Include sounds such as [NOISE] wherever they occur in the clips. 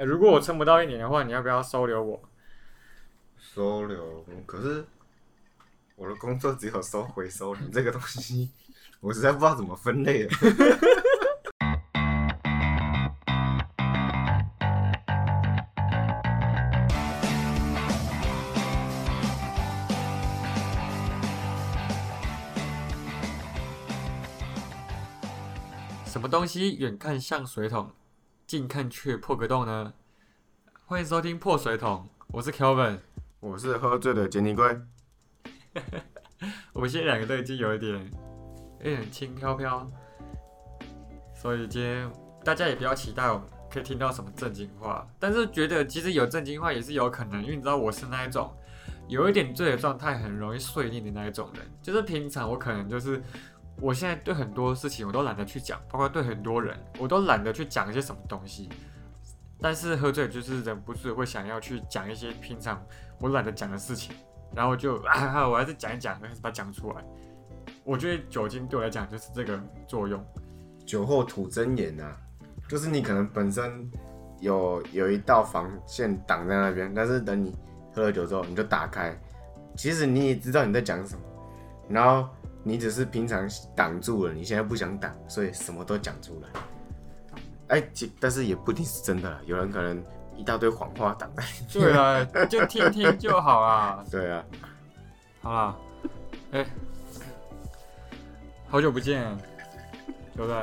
呃如果我撑不到一年的话，你要不要收留我？收留，嗯可是我的工作只有收回收你这个东西，[LAUGHS] 我实在不知道怎么分类了。什么东西远看像水桶，近看却破个洞呢？欢迎收听破水桶，我是 Kelvin。我是喝醉的杰尼龟，我们现在两个都已经有一点有点轻飘飘，所以今天大家也不要期待我们可以听到什么正经话，但是觉得其实有正经话也是有可能，因为你知道我是那一种有一点醉的状态很容易碎念的那一种人，就是平常我可能就是我现在对很多事情我都懒得去讲，包括对很多人我都懒得去讲一些什么东西，但是喝醉就是忍不住会想要去讲一些平常我懒得讲的事情。然后就啊，我还是讲一讲，还是把它讲出来。我觉得酒精对我来讲就是这个作用。酒后吐真言呐、就是你可能本身有有一道防线挡在那边，但是等你喝了酒之后，你就打开，其实你也知道你在讲什么，然后你只是平常挡住了，你现在不想挡，所以什么都讲出来。哎，其但是也不一定是真的啦，有人可能一大堆谎话挡在。对啊，就听听就好啊。[LAUGHS] 对啊，好啦，哎、好久不见，对不对？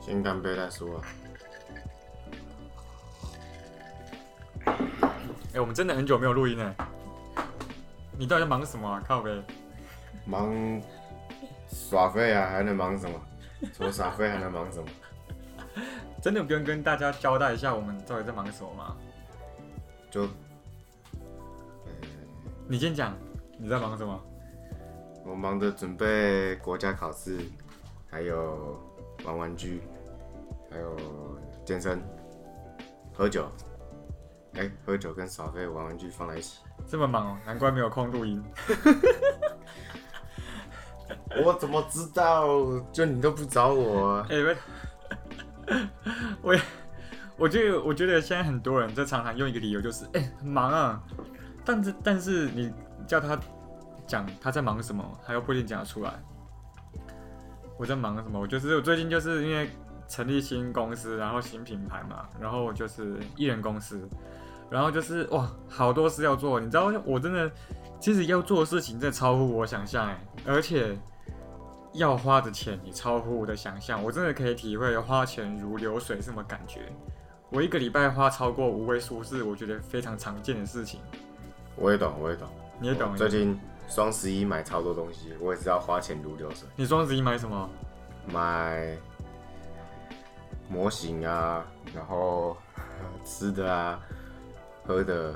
先干杯再说啊。哎、我们真的很久没有录音了。你到底在忙什么啊？靠呗。忙耍废啊，还能忙什么？[LAUGHS] 除了耍废还能忙什么？真的不用跟大家交代一下我们到底在忙什么吗？就你先讲，你在忙什么？我忙着准备国家考试，还有玩玩具，还有健身、喝酒。哎、喝酒跟耍废、玩玩具放在一起，这么忙哦，难怪没有空录音。我怎么知道？就你都不找我啊、[LAUGHS] 哎、喂，[LAUGHS] 我也，我觉得，我觉得现在很多人在常常用一个理由，就是哎、很忙啊，但是但是你叫他讲他在忙什么，他又不一定讲得出来。我在忙什么？我就是我最近就是因为成立新公司，然后新品牌嘛，然后就是艺人公司，然后就是哇，好多事要做。你知道，我真的其实要做的事情真的超乎我想象哎，而且要花的钱也超乎我的想象，我真的可以体会花钱如流水什么感觉。我一个礼拜花超过五位数是我觉得非常常见的事情，我也懂，我也懂。你也懂。最近双十一买超多东西，我也知道花钱如流水，你双十一买什么？买模型啊，然后吃的啊，喝的，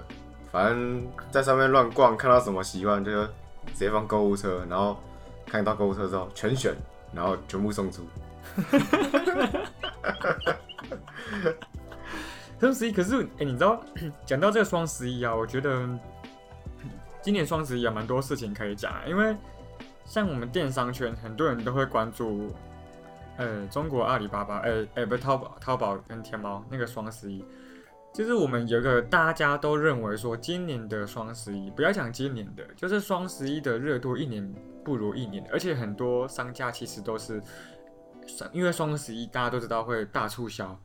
反正在上面乱逛，看到什么喜欢就直接放购物车，然后看到购物车之后全选，然后全部送出。双十一，可是哎、你知道 [CLEARS THROAT] 讲到这个双十一啊，我觉得今年双十一有蛮多事情可以讲，因为像我们电商圈，很多人都会关注，呃，中国阿里巴巴，呃，呃，不是淘宝，淘宝跟天猫那个双十一，就是我们有一个大家都认为说，今年的双十一，不要讲今年的，就是双十一的热度一年不如一年，而且很多商家其实都是，因为双十一大家都知道会大促销。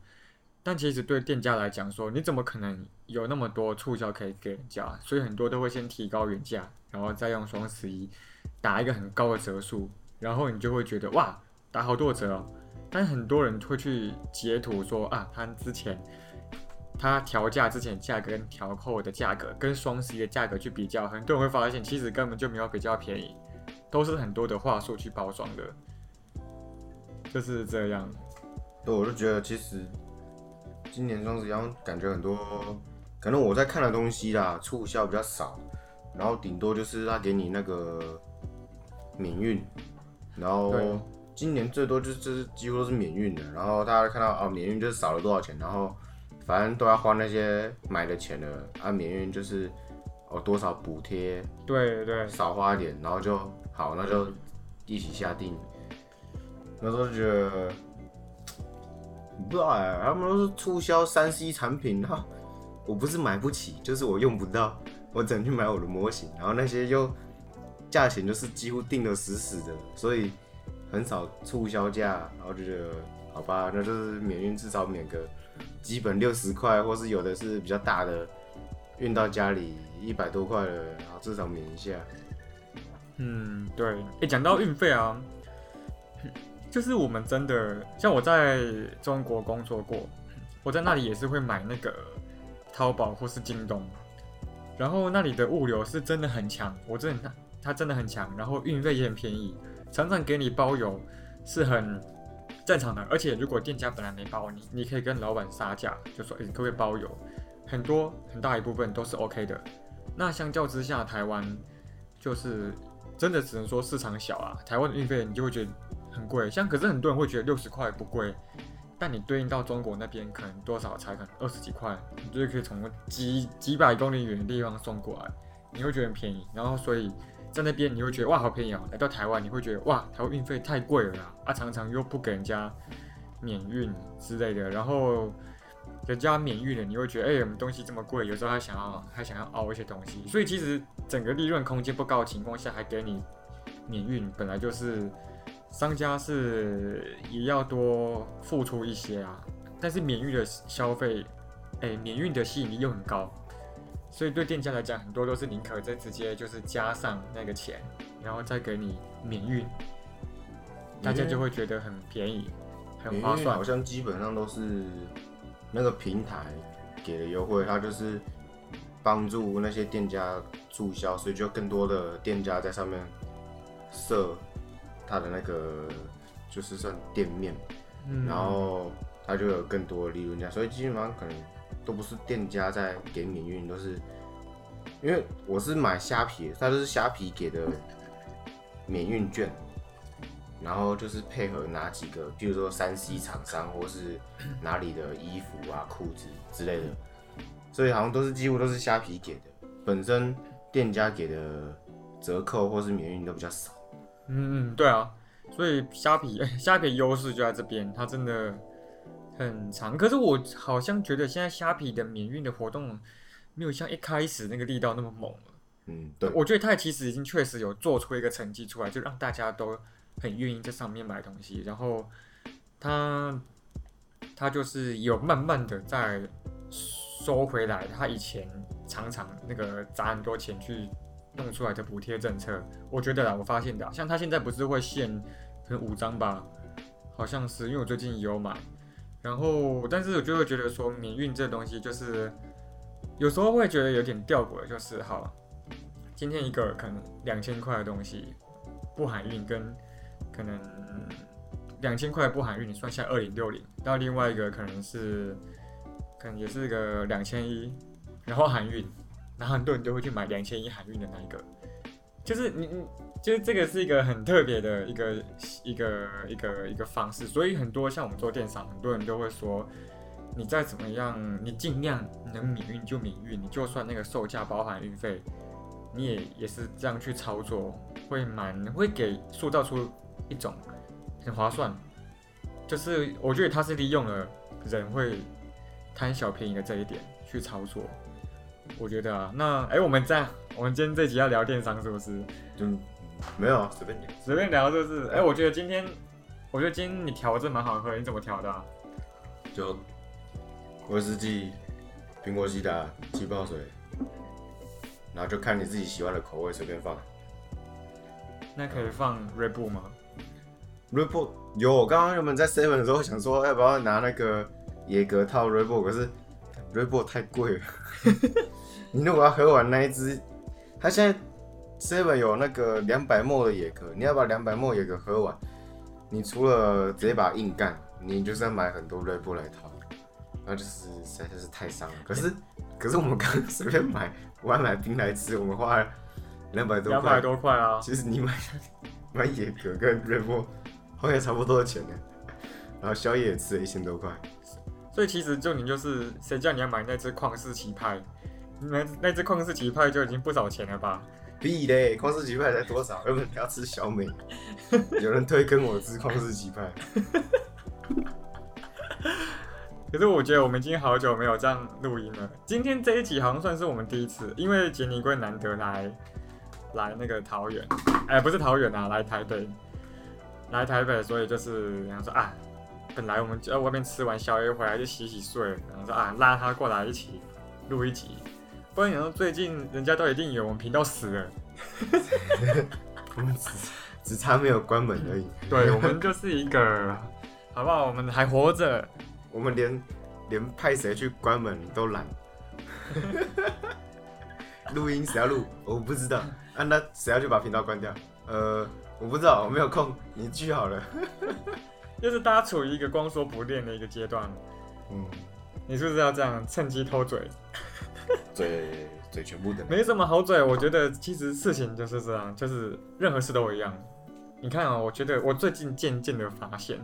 但其实对店家来讲说，你怎么可能有那么多促销可以给人家？所以很多都会先提高原价，然后再用双十一打一个很高的折数，然后你就会觉得哇，打好多折哦。但很多人会去截图说啊，他之前他调价之前价格跟调后的价格跟双十一的价格去比较，很多人会发现其实根本就没有比较便宜，都是很多的话术去包装的，就是这样。对，我就觉得其实今年双十一感觉很多，可能我在看的东西啦，促销比较少，然后顶多就是他给你那个免运，然后今年最多就是就是几乎都是免运的，然后大家看到啊免运就是少了多少钱，然后反正都要花那些买的钱了，啊免运就是哦多少补贴对对，少花一点，然后就好，那就一起下定。那时候就觉得不知道哎、他们都是促销三 C 产品，然后我不是买不起，就是我用不到，我只能去买我的模型，然后那些又价钱就是几乎定的死死的，所以很少促销价，然后就觉得好吧，那就是免运至少免个基本六十块，或是有的是比较大的，运到家里一百多块了，然后至少免一下。嗯，对。哎、讲到运费啊，[LAUGHS] 就是我们真的，像我在中国工作过，我在那里也是会买那个淘宝或是京东，然后那里的物流是真的很强，我真的它真的很强，然后运费也很便宜，常常给你包邮是很正常的，而且如果店家本来没包你，你可以跟老板杀价，就说诶、可不可以包邮，很多很大一部分都是 OK 的。那相较之下，台湾就是真的只能说市场小啊，台湾的运费你就会觉得很贵，像可是很多人会觉得六十块不贵，但你对应到中国那边可能多少才可能二十几块，你就可以从几几百公里远的地方送过来，你会觉得很便宜，然后所以在那边你会觉得哇好便宜哦，来到台湾你会觉得哇台湾运费太贵了啦，啊常常又不给人家免运之类的，然后。人家免运了，你会觉得，哎、我们东西这么贵，有时候还想要还想要凹一些东西，所以其实整个利润空间不高的情况下，还给你免运，本来就是商家是也要多付出一些啊。但是免运的消费，哎、免运的吸引力又很高，所以对店家来讲，很多都是宁可再直接就是加上那个钱，然后再给你免运，大家就会觉得很便宜，很划算好。像基本上都是那个平台给的优惠，它就是帮助那些店家促销，所以就更多的店家在上面设他的那个就是算店面，嗯然后他就有更多的利润价，所以基本上可能都不是店家在给免运，都是因为我是买虾皮，它就是虾皮给的免运券，然后就是配合哪几个，比如说三 C 厂商或是哪里的衣服啊、裤子之类的，所以好像都是几乎都是虾皮给的，本身店家给的折扣或是免运都比较少。嗯嗯，对啊，所以虾皮 [LAUGHS] 虾皮优势就在这边，它真的很长。可是我好像觉得现在虾皮的免运的活动没有像一开始那个力道那么猛了。嗯，对，我觉得它其实已经确实有做出一个成绩出来，就让大家都很愿意在上面买东西。然后它它就是有慢慢的在收回来，它以前常常那个砸很多钱去弄出来的补贴政策，我觉得啦，我发现的啊，像他现在不是会限可能五张吧，好像是，因为我最近也有买，然后但是我就会觉得说免运这东西就是有时候会觉得有点吊诡，就是好，今天一个可能两千块的东西不含运，跟可能两千块不含运，你算下二零六零，到另外一个可能是可能也是个两千一，然后含运，然后很多人都会去买两千一含运的那一个，就是你你就是这个是一个很特别的一个一个一个一个方式，所以很多像我们做电商，很多人都会说，你再怎么样，你尽量能免运就免运，你就算那个售价包含运费，你也也是这样去操作，会蛮会给塑造出一种很划算，就是我觉得他是利用了人会贪小便宜的这一点去操作。我觉得啊，那哎、我们这样，我们今天这集要聊电商是不是？就没有啊，随便聊。随便聊就是？哎、我觉得今天，我觉得今天你调的真蛮好喝，你怎么调的、啊？就威士忌、苹果西打、气泡水，然后就看你自己喜欢的口味，随便放。那可以放 Red Bull 吗？Red Bull 有，我刚刚原本在 Seven 的时候想说要不要拿那个野格套 Red Bull，可是 Red Bull 太贵了。[LAUGHS] 你如果要喝完那一支，它现在 Seven 有那个两百 ml 的野格，你要把两百 ml 野格喝完，你除了直接把它硬干，你就是要买很多 Red Bull 来套，那就是实在是太伤了。可是可是我们刚刚随便买，我还买冰来吃，我们花了两百多块两百。多块啊！其实你买买野格跟瑞波好像也差不多的钱呢，然后宵夜也吃了一千多块，所以其实就你就是谁叫你要买那只旷世奇派，那那只旷世奇派就已经不少钱了吧？屁嘞，旷世奇派才多少？原本要吃小美，[LAUGHS] 有人推跟我吃旷世奇派，可是我觉得我们已经好久没有这样录音了。今天这一集好像算是我们第一次，因为杰尼龟难得来来那个桃园，哎、不是桃园啊，来台北，来台北，所以就是想说啊，本来我们就在外面吃完宵夜回来就洗洗睡，然后说啊拉他过来一起录一集，不然想说最近人家都已经以为我们频道死了，我们只只差没有关门而已。对我们就是一个，好不好？我们还活着，我们连连派谁去关门都懒。[LAUGHS] 录音谁要录？我不知道。啊，那谁要去把频道关掉？呃，我不知道，我没有空，你去好了。就是大家处于一个光说不练的一个阶段。嗯，你是不是要这样趁机偷嘴？[LAUGHS] 嘴嘴全部的。没什么好嘴，我觉得其实事情就是这样，就是任何事都一样。你看啊、我觉得我最近渐渐的发现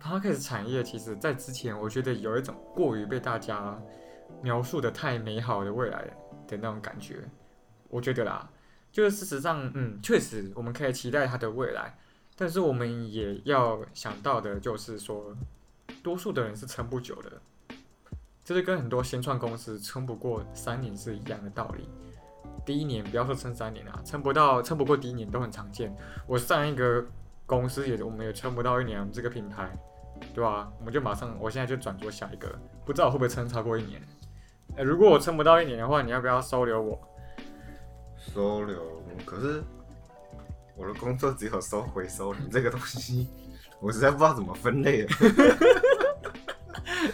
p o d c a s 产业其实在之前，我觉得有一种过于被大家描述的太美好的未来的那种感觉。我觉得啦，就是事实上，嗯，确实我们可以期待它的未来，但是我们也要想到的就是说，多数的人是撑不久的。这是跟很多新创公司撑不过三年是一样的道理。第一年不要说撑三年啊，撑不到撑不过第一年都很常见。我上一个公司也我们也撑不到一年，我们这个品牌，对吧、我们就马上我现在就转做下一个，不知道我会不会撑超过一年。呃，如果我撑不到一年的话，你要不要收留我？收留，可是我的工作只有收回收你这个东西，我实在不知道怎么分类了。[LAUGHS]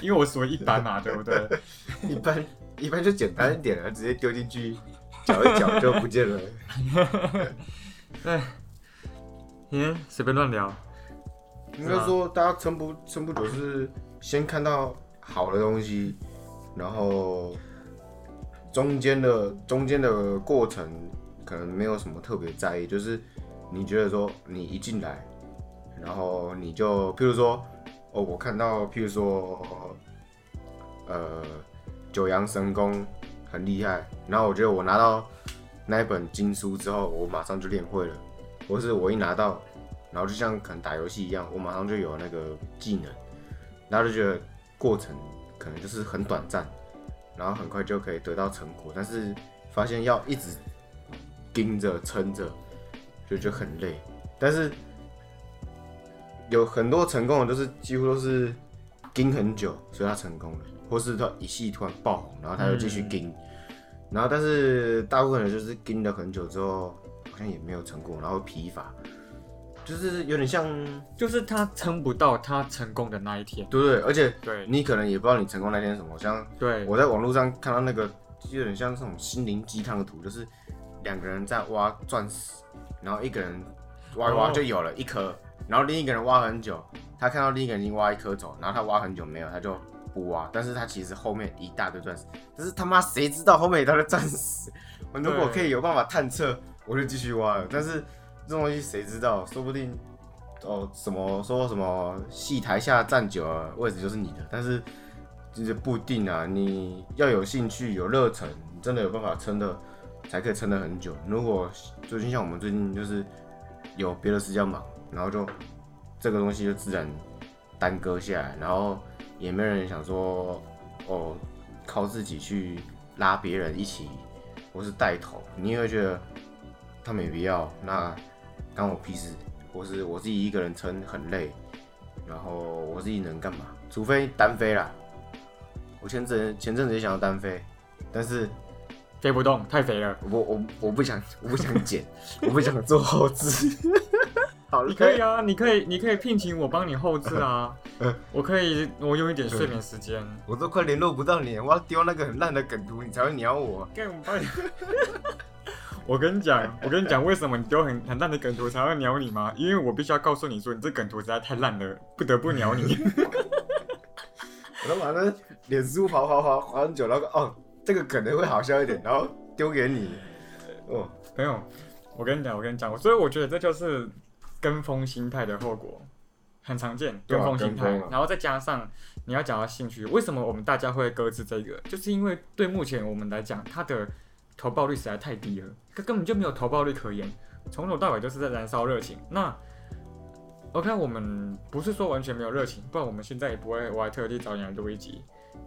因为我属于一般嘛，对不对？[LAUGHS] 一般一般就简单一点了，直接丢进去搅一搅就不见了。[LAUGHS] 嗯，随便乱聊。应该说，大家撑不撑不久是先看到好的东西，然后中间的中间的过程可能没有什么特别在意，就是你觉得说你一进来，然后你就譬如说，哦，我看到譬如说，呃，九阳神功很厉害，然后我觉得我拿到那一本经书之后，我马上就练会了，或是我一拿到。然后就像可能打游戏一样，我马上就有那个技能，然后就觉得过程可能就是很短暂，然后很快就可以得到成果，但是发现要一直盯着撑着，就觉得很累。但是有很多成功的，都是几乎都是盯很久，所以他成功了，或是他一系突然爆红，然后他就继续盯。然后但是大部分人就是盯了很久之后，好像也没有成功，然后疲乏。就是有点像，就是他撑不到他成功的那一天。对不对？而且对你可能也不知道你成功那天是什么。像对，我在网络上看到那个，就有点像这种心灵鸡汤的图，就是两个人在挖钻石，然后一个人挖一挖哦就有了一颗，然后另一个人挖很久，他看到另一个人已经挖一颗走，然后他挖很久没有，他就不挖，但是他其实后面一大堆钻石，但是他妈谁知道后面一大堆钻石？我如果可以有办法探测，我就继续挖了。但是这种东西谁知道？说不定哦，什么说什么戏台下站久了，位置就是你的，但是就是不一定啊。你要有兴趣、有热忱，你真的有办法撑的，才可以撑得很久。如果最近像我们最近就是有别的事要忙，然后就这个东西就自然耽搁下来，然后也没人想说哦，靠自己去拉别人一起，或是带头，你也会觉得他没必要，那干我屁事。或是我自己一个人撑很累，然后我自己能干嘛？除非单飞啦。我前阵前阵子也想要单飞，但是飞不动，太肥了。我我我不想我不想减，我不想做后置。好你可以，啊，你可以，你可以聘请我帮你后置啊 [LAUGHS] 嗯。我可以我用一点睡眠时间。我都快联络不到你，我要丢那个很烂的梗图，你才会鸟我。干我帮你。[LAUGHS] 我跟你讲，我跟你讲，为什么你丢很很烂的梗图才会鸟你吗？因为我必须要告诉你说，你这梗图实在太烂了，不得不鸟你。[LAUGHS] 我都把那脸书滑滑滑滑很久，然后哦，这个可能会好笑一点，然后丢给你。哦，没有，我跟你讲，我跟你讲，所以我觉得这就是跟风心态的后果，很常见。跟风心态，啊然后再加上你要讲到兴趣，为什么我们大家会搁置这个？就是因为对目前我们来讲，它的投报率实在太低了，它根本就没有投报率可言，从头到尾都是在燃烧热情。那 OK，我们不是说完全没有热情，不然我们现在也不会，我还特地找你来录一集，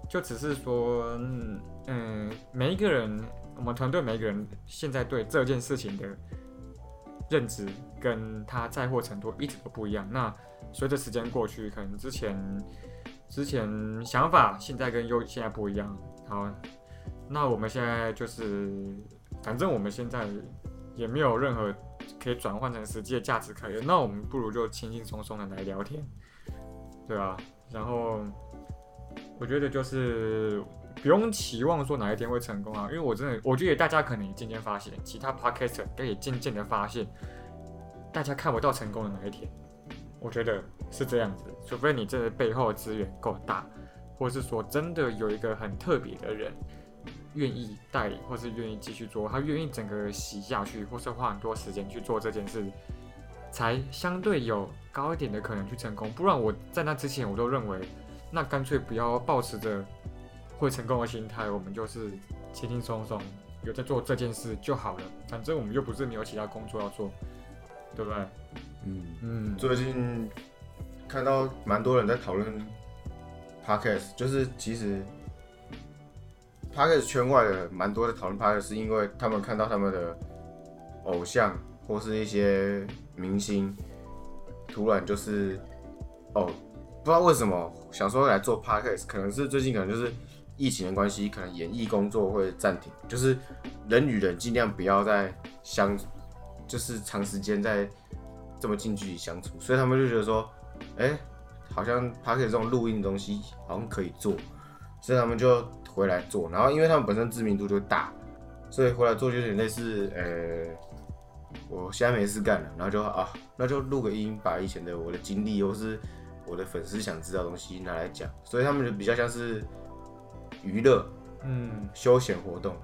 就只是说，嗯，嗯每一个人，我们团队每一个人现在对这件事情的认知跟他在乎程度一直都不一样。那随着时间过去，可能之前之前想法现在跟又现在不一样。好，那我们现在就是，反正我们现在也没有任何可以转换成实际的价值可言，那我们不如就轻轻松松的来聊天，对吧、然后我觉得就是不用期望说哪一天会成功啊，因为我真的我觉得大家可能也渐渐发现，其他 podcaster 应该也渐渐的发现，大家看不到成功的哪一天，我觉得是这样子，除非你这个背后的资源够大，或是说真的有一个很特别的人。愿意带领，或是愿意继续做，他愿意整个洗下去，或是花很多时间去做这件事，才相对有高一点的可能去成功。不然我在那之前，我都认为，那干脆不要抱持着会成功的心态，我们就是轻轻松松有在做这件事就好了。反正我们又不是没有其他工作要做，对不对？嗯，嗯，最近看到蛮多人在讨论 podcast，就是其实 podcast 圈外的蛮多的讨论 podcast，是因为他们看到他们的偶像或是一些明星，突然就是哦，不知道为什么想说来做 podcast，可能是最近可能就是疫情的关系，可能演艺工作会暂停，就是人与人尽量不要再相，就是长时间在这么近距离相处，所以他们就觉得说，哎、好像 p a r k 这种录音的东西好像可以做，所以他们就回来做。然后因为他们本身知名度就大，所以回来做就有点类似，呃、我现在没事干了，然后就啊，那就录个音，把以前的我的经历或是我的粉丝想知道的东西拿来讲，所以他们就比较像是娱乐，嗯，休闲活动。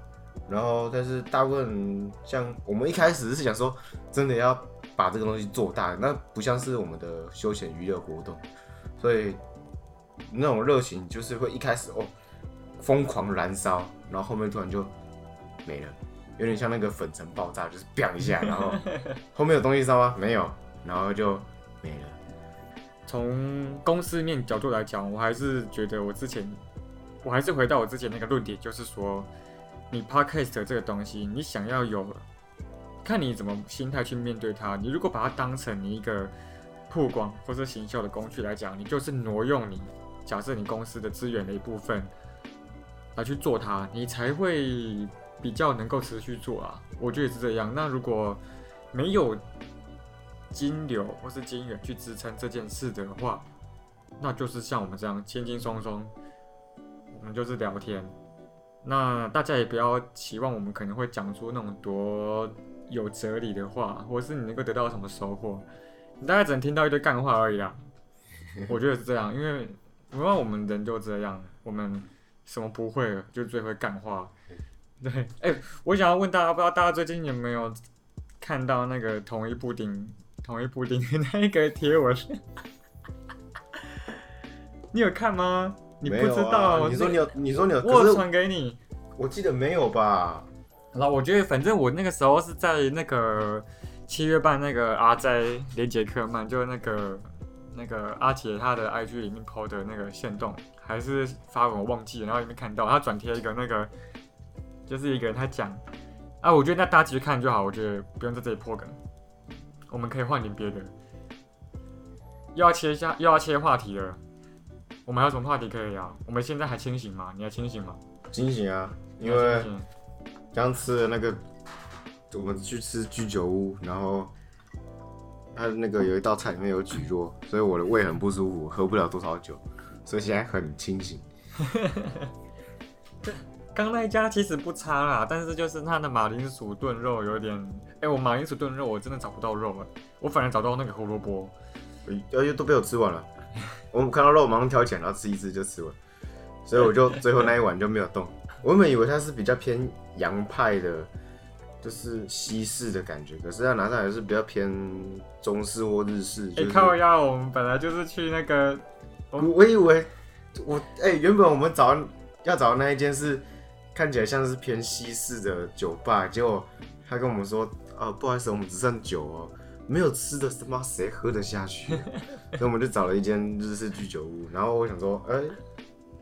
然后，但是大部分像我们一开始是想说，真的要把这个东西做大，那不像是我们的休闲娱乐活动，所以那种热情就是会一开始哦疯狂燃烧，然后后面突然就没了，有点像那个粉尘爆炸，就是 biang 一下，[LAUGHS] 然后后面有东西烧吗？没有，然后就没了。从公司面角度来讲，我还是觉得我之前，我还是回到我之前那个论点，就是说，你 podcast 这个东西，你想要有，看你怎么心态去面对它。你如果把它当成你一个曝光或是行销的工具来讲，你就是挪用你假设你公司的资源的一部分来去做它，你才会比较能够持续做啊。我觉得是这样。那如果没有金流或是金源去支撑这件事的话，那就是像我们这样轻轻松松，我们就是聊天。那大家也不要期望我们可能会讲出那种多有哲理的话，或是你能够得到什么收获，你大概只能听到一堆干话而已啦。[LAUGHS] 我觉得是这样，因为因为我们人就这样，我们什么不会了，就最会干话。对，哎、我想要问大家，不知道大家最近有没有看到那个同一布丁、同一布丁的那个贴文？[LAUGHS] 你有看吗？你不知道？啊、你说你有，你说你有，我有传给你。我记得没有吧？然后我觉得，反正我那个时候是在那个七月半那个阿斋连杰克曼，就是那个那个阿杰他的 IG 里面 PO 的那个线动，还是发文我忘记了，然后里面看到他转贴一个那个，就是一个人他讲啊，我觉得那大家继续看就好，我觉得不用在这里破梗，我们可以换点别的，又要切一下，又要切话题了。我们还有什么话题可以聊？我们现在还清醒吗？你还清醒吗？清醒啊！因为刚吃了那个，我们去吃居酒屋，然后它那个有一道菜里面有蒟蒻，所以我的胃很不舒服，喝不了多少酒，所以现在很清醒。刚那一家其实不差啦，但是就是它的马铃薯炖肉有点，哎、我马铃薯炖肉我真的找不到肉了，我反而找到那个胡萝卜。而且都被我吃完了。[LAUGHS] 我们看到肉马上挑起来，然后吃一只就吃完，所以我就最后那一碗就没有动。我原本以为它是比较偏洋派的，就是西式的感觉，可是它拿上来是比较偏中式或日式。哎、就是靠呀，我们本来就是去那个，我我以为我哎、原本我们找要找的那一间是看起来像是偏西式的酒吧，结果他跟我们说，哦，不好意思，我们只剩酒哦。没有吃的，他妈谁喝得下去？[LAUGHS] 所以我们就找了一间日式居酒屋，然后我想说，哎、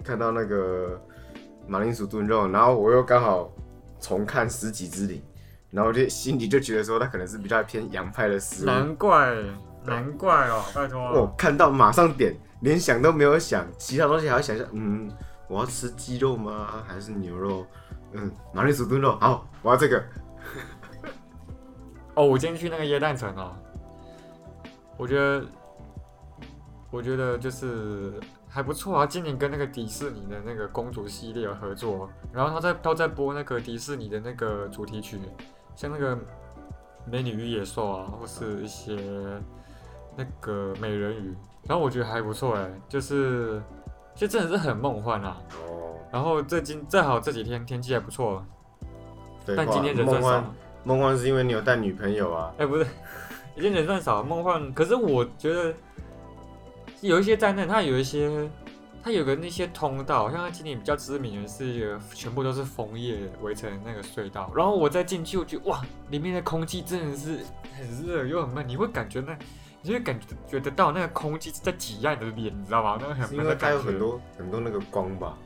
看到那个马铃薯炖肉，然后我又刚好重看《十几之灵》，然后我就心里就觉得说，它可能是比较偏洋派的食物。难怪，难怪哦，拜托。我看到马上点，连想都没有想，其他东西还要想一下，嗯，我要吃鸡肉吗？还是牛肉？嗯，马铃薯炖肉，好，我要这个。哦，我今天去那个椰蛋城哦，我觉得，我觉得就是还不错啊。今年跟那个迪士尼的那个公主系列有合作，然后他在他在播那个迪士尼的那个主题曲，像那个美女与野兽啊，或是一些那个美人鱼，然后我觉得还不错哎，就是就真的是很梦幻啊。哦，然后最近正好这几天天气还不错，但今天人算少。梦幻是因为你有带女朋友啊。哎、不是，[LAUGHS] 已经人算少，梦幻。可是我觉得有一些灾难，它有一些，它有个那些通道，像它今年比较知名的是全部都是枫叶围成那个隧道。然后我再进去，我觉得哇，里面的空气真的是很热又很闷，你会感觉那，你就会感觉觉得到那个空气在挤压你的脸，你知道吗？那个很是因为它闷的感觉。有很多很多那个光吧，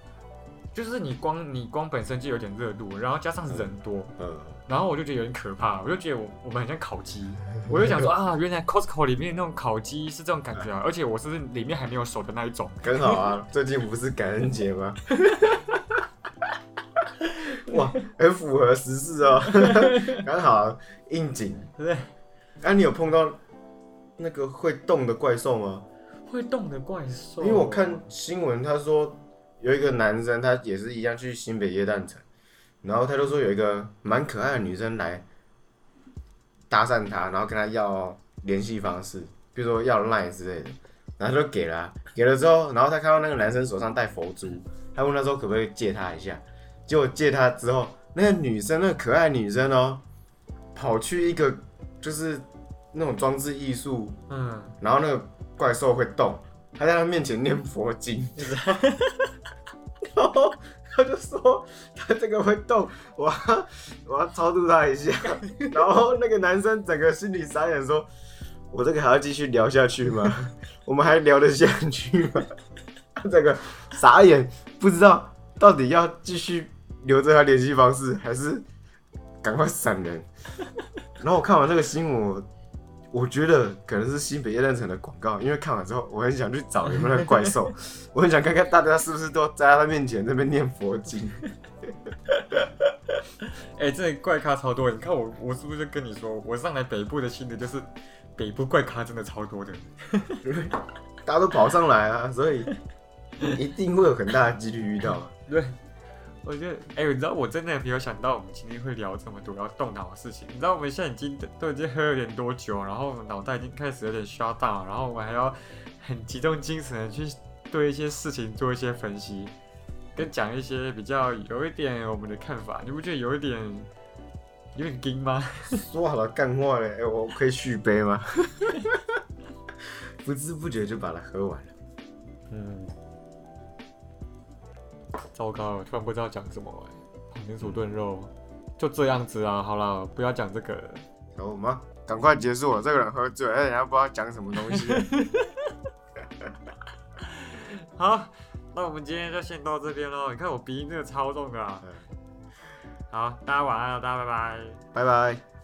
就是你光你光本身就有点热度，然后加上人多，嗯，然后我就觉得有点可怕，我就觉得我我们很像烤鸡，[LAUGHS] 我就想说啊，原来 Costco 里面那种烤鸡是这种感觉啊，而且我是里面还没有熟的那一种。很好啊。[LAUGHS] 最近不是感恩节吗？[LAUGHS] 哇，很符合时事哦，刚好啊应景。对，啊，你有碰到那个会动的怪兽吗？会动的怪兽。因为我看新闻，他说有一个男生，他也是一样去新北耶诞城，然后他就说有一个蛮可爱的女生来搭讪他，然后跟他要联系方式，比如说要 line 之类的，然后他就给了啊，给了之后，然后他看到那个男生手上戴佛珠，他问他说可不可以借他一下，结果借他之后，那个女生，那个可爱女生哦，跑去一个就是那种装置艺术嗯，然后那个怪兽会动，他在他面前念佛经，[LAUGHS] [LAUGHS] 然后他就说他这个会动，我要我要超度他一下，[LAUGHS] 然后那个男生整个心里傻眼说，我这个还要继续聊下去吗？[LAUGHS] 我们还聊得下去吗？他整个傻眼，不知道到底要继续留着他联系方式，还是赶快闪人。然后我看完这个新闻，我我觉得可能是新北夜战城的广告，因为看完之后，我很想去找有没有那个怪兽，[LAUGHS] 我很想看看大家是不是都在他面前那边念佛经。[LAUGHS] 哎、这怪咖超多。你看我，我是不是就跟你说，我上来北部的心得就是，北部怪咖真的超多的。[LAUGHS] 大家都跑上来啊，所以一定会有很大的几率遇到。对，我觉得，哎、你知道我真的没有想到我们今天会聊这么多要动脑的事情。你知道我们现在已经都都已经喝了点多酒，然后脑袋已经开始有点 shut down，然后我们还要很集中精神的去对一些事情做一些分析，跟讲一些比较有一点我们的看法。你不觉得有一点有点惊吗？说好了干话嘞，哎、我可以续杯吗？[LAUGHS] 不知不觉就把它喝完了。嗯，糟糕了，突然不知道讲什么哎、马铃薯炖肉就这样子啊，好了，不要讲这个了。然后我们赶快结束了，这个人喝醉了，哎人家不知道讲什么东西。[LAUGHS] 好，那我们今天就先到这边喽。你看我鼻音真的超重的、啊。好，大家晚安了，大家拜拜。拜拜。